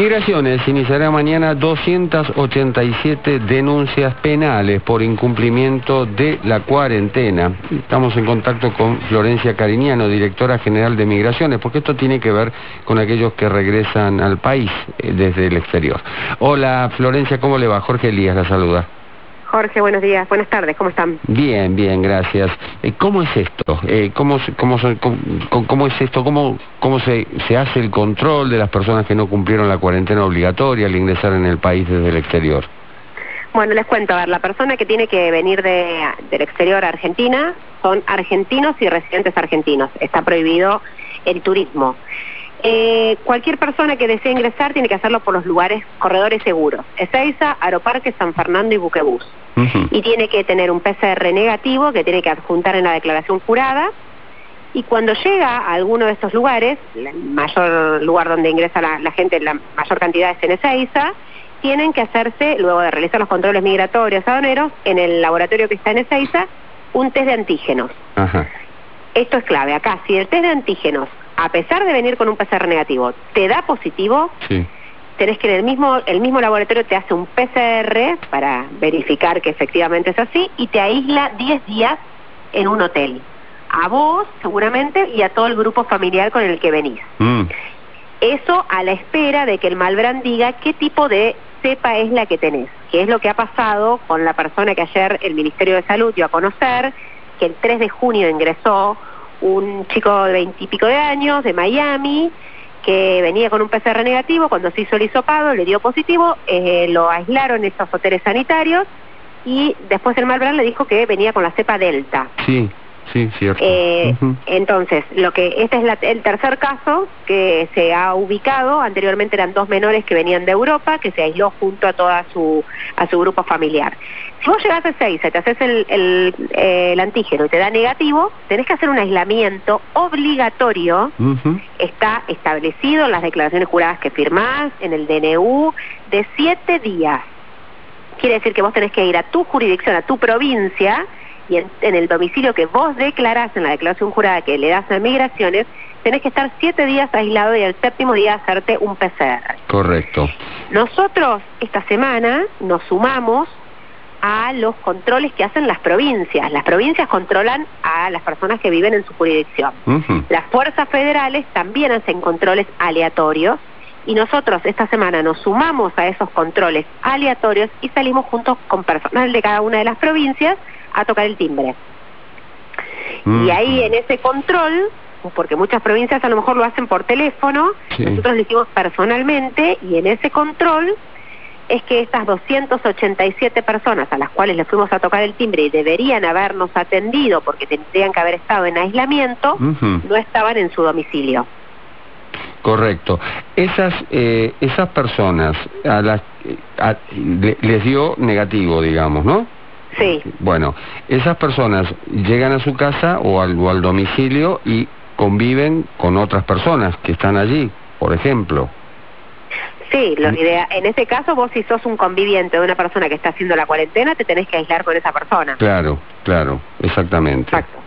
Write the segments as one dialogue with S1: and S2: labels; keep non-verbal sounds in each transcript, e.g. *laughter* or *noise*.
S1: Migraciones iniciará mañana 287 denuncias penales por incumplimiento de la cuarentena. Estamos en contacto con Florencia Cariñano, directora general de Migraciones, porque esto tiene que ver con aquellos que regresan al país eh, desde el exterior. Hola Florencia, ¿cómo le va? Jorge Elías la saluda.
S2: Jorge, buenos días, buenas tardes, ¿cómo están?
S1: Bien, bien, gracias. Eh, ¿Cómo es esto? Eh, ¿cómo, cómo, cómo, es esto? ¿Cómo, cómo se, se hace el control de las personas que no cumplieron la cuarentena obligatoria al ingresar en el país desde el exterior?
S2: Bueno, les cuento, a ver, la persona que tiene que venir de, del exterior a Argentina son argentinos y residentes argentinos. Está prohibido el turismo. Eh, cualquier persona que desee ingresar tiene que hacerlo por los lugares, corredores seguros. Ezeiza, Aeroparque, San Fernando y Buquebús. Y tiene que tener un PCR negativo que tiene que adjuntar en la declaración jurada. Y cuando llega a alguno de estos lugares, el mayor lugar donde ingresa la, gente, la mayor cantidad es en Ezeiza, tienen que hacerse, luego de realizar los controles migratorios aduaneros, en el laboratorio que está en Ezeiza, un test de antígenos. Esto es clave. Acá, si el test de antígenos a pesar de venir con un PCR negativo, te da positivo, tenés que en el mismo, el mismo laboratorio te hace un PCR para verificar que efectivamente es así y te aísla 10 días en un hotel. A vos, seguramente, y a todo el grupo familiar con el que venís. Mm. Eso a la espera de que el Malbrand diga qué tipo de cepa es la que tenés, que es lo que ha pasado con la persona que ayer el Ministerio de Salud dio a conocer, que el 3 de junio ingresó un chico de veintipico de años de Miami que venía con un PCR negativo, cuando se hizo el hisopado le dio positivo, eh, lo aislaron en estos hoteles sanitarios y después el Malbrán le dijo que venía con la cepa Delta.
S1: Sí. Sí, cierto.
S2: Eh, entonces, lo que este es el tercer caso que se ha ubicado. Anteriormente eran dos menores que venían de Europa, que se aisló junto a toda su a su grupo familiar. Si vos llegas a seis, te haces el, el, antígeno y te da negativo, tenés que hacer un aislamiento obligatorio. Está establecido en las declaraciones juradas que firmás, en el DNU, de siete días. Quiere decir que vos tenés que ir a tu jurisdicción, a tu provincia, y en, el domicilio que vos declarás en la declaración jurada que le das a migraciones, tenés que estar siete días aislado y el séptimo día hacerte un PCR.
S1: Correcto.
S2: Nosotros esta semana nos sumamos a los controles que hacen las provincias. Las provincias controlan a las personas que viven en su jurisdicción. Las fuerzas federales también hacen controles aleatorios y nosotros esta semana nos sumamos a esos controles aleatorios y salimos juntos con personal de cada una de las provincias a tocar el timbre. Y ahí en ese control, porque muchas provincias a lo mejor lo hacen por teléfono, nosotros lo hicimos personalmente y en ese control es que estas 287 personas a las cuales le fuimos a tocar el timbre y deberían habernos atendido porque tendrían que haber estado en aislamiento, no estaban en su domicilio.
S1: Correcto. Esas eh, esas personas a las les dio negativo, digamos, ¿no?
S2: Sí.
S1: Bueno, esas personas llegan a su casa o al, o al domicilio y conviven con otras personas que están allí, por ejemplo.
S2: Sí, lo idea, en este caso vos si sos un conviviente de una persona que está haciendo la cuarentena, te tenés que aislar con esa persona.
S1: Claro, claro, exactamente.
S2: Exacto.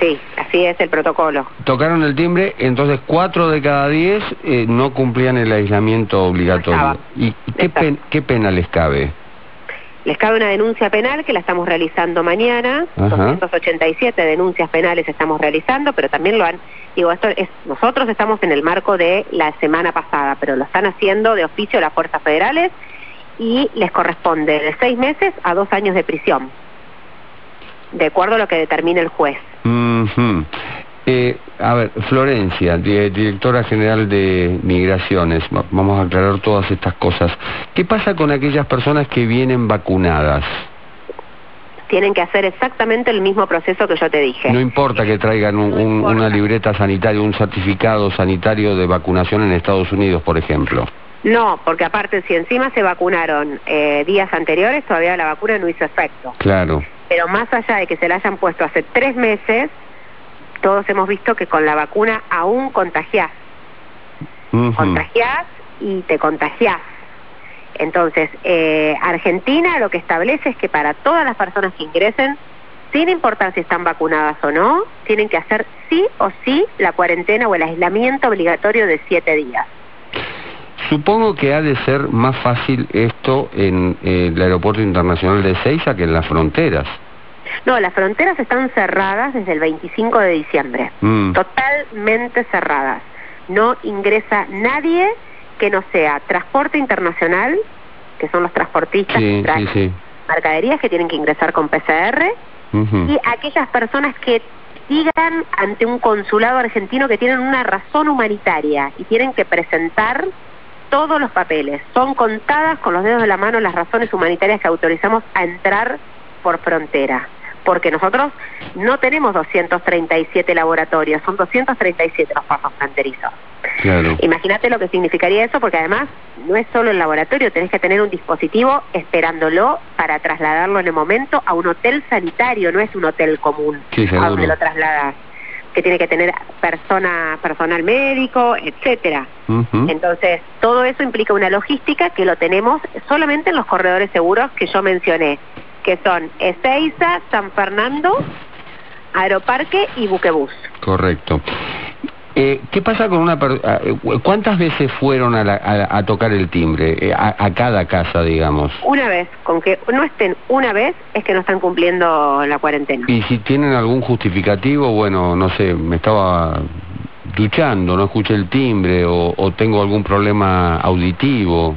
S2: Sí, así es el protocolo.
S1: Tocaron el timbre, entonces cuatro de cada diez eh, no cumplían el aislamiento obligatorio. ¿Y qué, qué pena les cabe?
S2: Les cabe una denuncia penal que la estamos realizando mañana, 287 denuncias penales estamos realizando, pero también lo han, digo, esto es, nosotros estamos en el marco de la semana pasada, pero lo están haciendo de oficio las fuerzas federales y les corresponde de seis meses a dos años de prisión, de acuerdo a lo que determine el juez.
S1: Eh, a ver, Florencia, directora general de Migraciones, vamos a aclarar todas estas cosas. ¿Qué pasa con aquellas personas que vienen vacunadas?
S2: Tienen que hacer exactamente el mismo proceso que yo te dije.
S1: No importa que traigan una libreta sanitaria, un certificado sanitario de vacunación en Estados Unidos, por ejemplo.
S2: No, porque aparte, si encima se vacunaron eh, días anteriores, todavía la vacuna no hizo efecto.
S1: Claro.
S2: Pero más allá de que se la hayan puesto hace tres meses, todos hemos visto que con la vacuna aún contagiás. Contagiás y te contagiás. Entonces, eh, Argentina lo que establece es que para todas las personas que ingresen, sin importar si están vacunadas o no, tienen que hacer sí o sí la cuarentena o el aislamiento obligatorio de siete días.
S1: Supongo que ha de ser más fácil esto en el Aeropuerto Internacional de Seiza que en las fronteras.
S2: No, las fronteras están cerradas desde el 25 de diciembre, mm. totalmente cerradas. No ingresa nadie que no sea transporte internacional, que son los transportistas que traen mercaderías que tienen que ingresar con PCR, y aquellas personas que digan ante un consulado argentino que tienen una razón humanitaria y tienen que presentar todos los papeles. Son contadas con los dedos de la mano las razones humanitarias que autorizamos a entrar por frontera porque nosotros no tenemos 237 laboratorios, son 237 los pasos fronterizos. Imagínate lo que significaría eso, porque además no es solo el laboratorio, tenés que tener un dispositivo esperándolo para trasladarlo en el momento a un hotel sanitario, no es un hotel común a donde lo trasladas que tiene que tener persona, personal médico, etcétera. Entonces, todo eso implica una logística que lo tenemos solamente en los corredores seguros que yo mencioné que son Ezeiza, San Fernando, Aeroparque y Buquebús.
S1: Correcto. Eh, ¿Qué pasa con una persona? Eh, ¿Cuántas veces fueron a, tocar el timbre? Eh, a, cada casa, digamos.
S2: Una vez. Con que no estén una vez es que no están cumpliendo la cuarentena.
S1: Y si tienen algún justificativo, bueno, no sé, me estaba duchando, no escuché el timbre o tengo algún problema auditivo.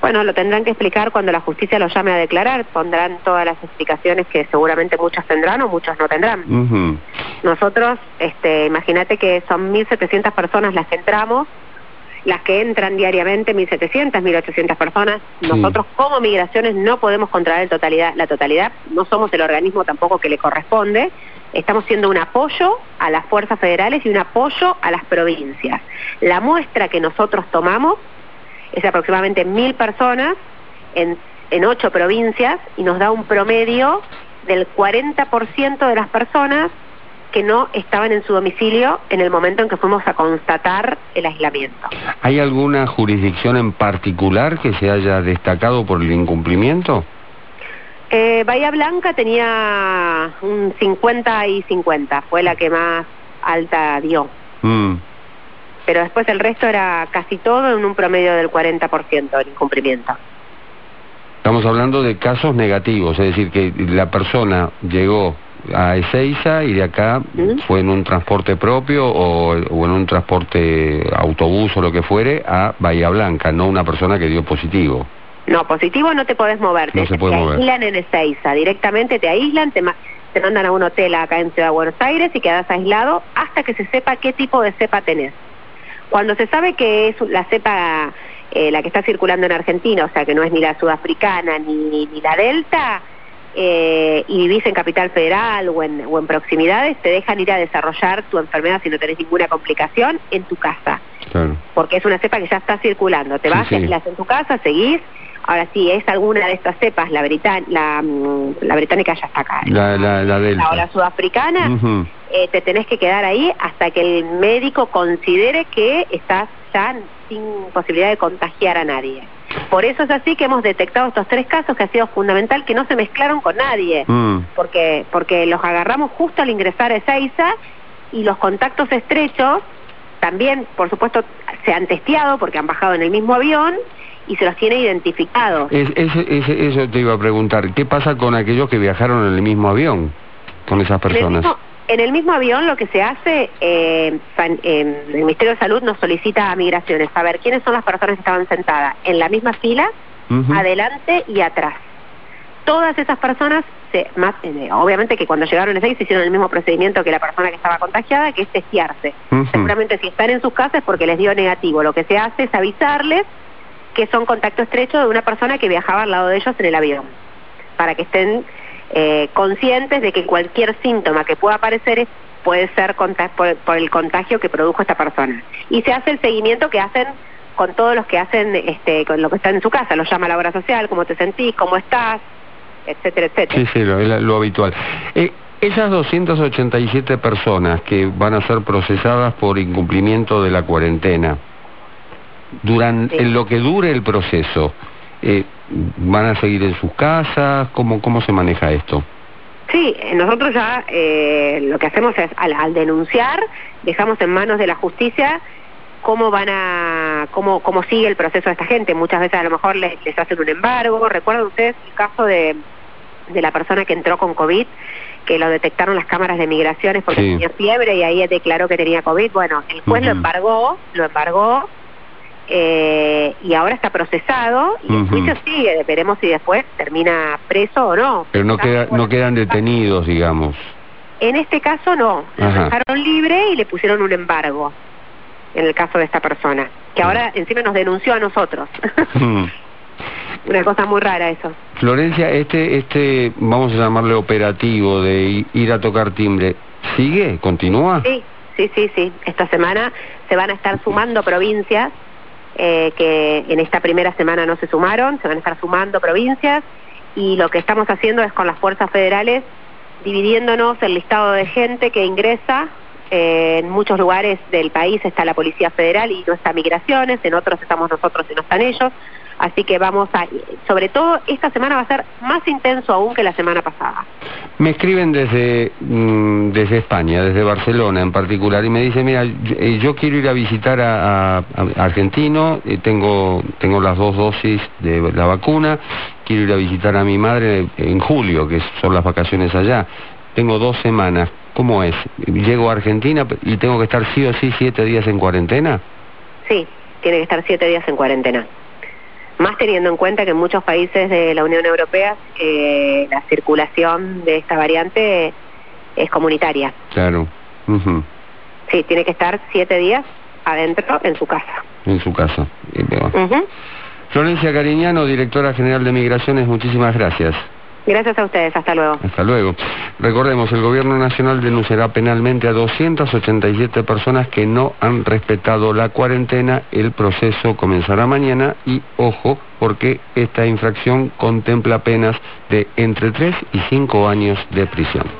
S2: Bueno, lo tendrán que explicar cuando la justicia lo llame a declarar, pondrán todas las explicaciones que seguramente muchos tendrán o muchos no tendrán. Nosotros, este, imagínate que son 1.700 personas las que entramos, las que entran diariamente, 1.700, 1.800 personas. Nosotros como migraciones no podemos controlar totalidad, la totalidad, no somos el organismo tampoco que le corresponde, estamos siendo un apoyo a las fuerzas federales y un apoyo a las provincias. La muestra que nosotros tomamos es aproximadamente mil personas en, en ocho provincias y nos da un promedio del 40% de las personas que no estaban en su domicilio en el momento en que fuimos a constatar el aislamiento.
S1: ¿Hay alguna jurisdicción en particular que se haya destacado por el incumplimiento?
S2: Eh, Bahía Blanca tenía un 50 y 50, fue la que más alta dio. Mm pero después el resto era casi todo en un promedio del 40% del incumplimiento.
S1: Estamos hablando de casos negativos, es decir, que la persona llegó a Ezeiza y de acá fue en un transporte propio o, en un transporte autobús o lo que fuere a Bahía Blanca, no una persona que dio positivo.
S2: No, positivo no te podés mover, te, aíslan en Ezeiza, directamente te aíslan, te, te mandan a un hotel acá en Ciudad de Buenos Aires y quedas aislado hasta que se sepa qué tipo de cepa tenés. Cuando se sabe que es la cepa eh, la que está circulando en Argentina, o sea que no es ni la sudafricana ni, ni la delta, eh, y vivís en Capital Federal o en, o en proximidades, te dejan ir a desarrollar tu enfermedad si no tenés ninguna complicación en tu casa. Porque es una cepa que ya está circulando. Te vas, sí, en tu casa, seguís. Ahora sí, es alguna de estas cepas, la, la, mm, la británica ya está acá.
S1: La, la, la, delta.
S2: o la sudafricana, eh, te tenés que quedar ahí hasta que el médico considere que estás ya sin posibilidad de contagiar a nadie. Por eso es así que hemos detectado estos tres casos que ha sido fundamental que no se mezclaron con nadie, mm. porque porque los agarramos justo al ingresar a Ezeiza y los contactos estrechos también, por supuesto, se han testeado porque han bajado en el mismo avión y se los tiene identificados.
S1: eso te iba a preguntar, ¿qué pasa con aquellos que viajaron en el mismo avión, con esas personas?
S2: En el mismo avión lo que se hace, eh, el Ministerio de Salud nos solicita a Migraciones saber quiénes son las personas que estaban sentadas en la misma fila, adelante y atrás. Todas esas personas, se, más, eh, obviamente que cuando llegaron a se hicieron el mismo procedimiento que la persona que estaba contagiada, que es testearse. Seguramente si están en sus casas es porque les dio negativo. Lo que se hace es avisarles que son contacto estrecho de una persona que viajaba al lado de ellos en el avión, para que estén eh, conscientes de que cualquier síntoma que pueda aparecer puede ser por, el contagio que produjo esta persona. Y se hace el seguimiento que hacen con todos los que hacen, este, con lo que están en su casa, lo llama la obra social, cómo te sentís, cómo estás, etcétera, etcétera.
S1: Sí, sí, lo, habitual. Eh, esas 287 personas que van a ser procesadas por incumplimiento de la cuarentena, durante en lo que dure el proceso, eh, ¿van a seguir en sus casas? ¿Cómo, cómo se maneja esto?
S2: Sí, nosotros ya eh, lo que hacemos es, al, denunciar, dejamos en manos de la justicia cómo van a, cómo, cómo sigue el proceso de esta gente. Muchas veces a lo mejor les, les hacen un embargo. ¿Recuerdan ustedes el caso de, de la persona que entró con COVID? que lo detectaron las cámaras de migraciones porque tenía fiebre y ahí declaró que tenía COVID. Bueno, el juez lo embargó, lo embargó eh, y ahora está procesado y el juicio sigue. Veremos si después termina preso o no.
S1: Pero no, queda, no quedan detenidos, digamos.
S2: En este caso no, lo dejaron libre y le pusieron un embargo en el caso de esta persona, que ahora encima nos denunció a nosotros. *laughs* *laughs* Una cosa muy rara eso.
S1: Florencia, este, este, vamos a llamarle operativo de ir a tocar timbre, ¿sigue? ¿Continúa?
S2: Sí, sí, sí, sí. Esta semana se van a estar sumando provincias eh, que en esta primera semana no se sumaron, se van a estar sumando provincias y lo que estamos haciendo es con las fuerzas federales dividiéndonos el listado de gente que ingresa. Eh, en muchos lugares del país está la Policía Federal y no está Migraciones, en otros estamos nosotros y no están ellos. Así que vamos a, sobre todo esta semana va a ser más intenso aún que la semana pasada.
S1: Me escriben desde, mm, desde España, desde Barcelona en particular, y me dicen, mira, yo, eh, quiero ir a visitar a, a, Argentino, eh, tengo, tengo las dos dosis de la vacuna, quiero ir a visitar a mi madre en julio, que son las vacaciones allá. Tengo dos semanas. ¿Cómo es? ¿Llego a Argentina y tengo que estar sí o sí siete días en cuarentena?
S2: Sí, tiene que estar siete días en cuarentena más teniendo en cuenta que en muchos países de la Unión Europea eh, la circulación de esta variante es comunitaria.
S1: Claro.
S2: Sí, tiene que estar siete días adentro en su casa.
S1: En su casa. Florencia Cariñano, directora general de Migraciones, muchísimas gracias.
S2: Gracias a ustedes, hasta luego.
S1: Hasta luego. Recordemos, el Gobierno Nacional denunciará penalmente a 287 personas que no han respetado la cuarentena. El proceso comenzará mañana y, ojo, porque esta infracción contempla penas de entre 3 y 5 años de prisión.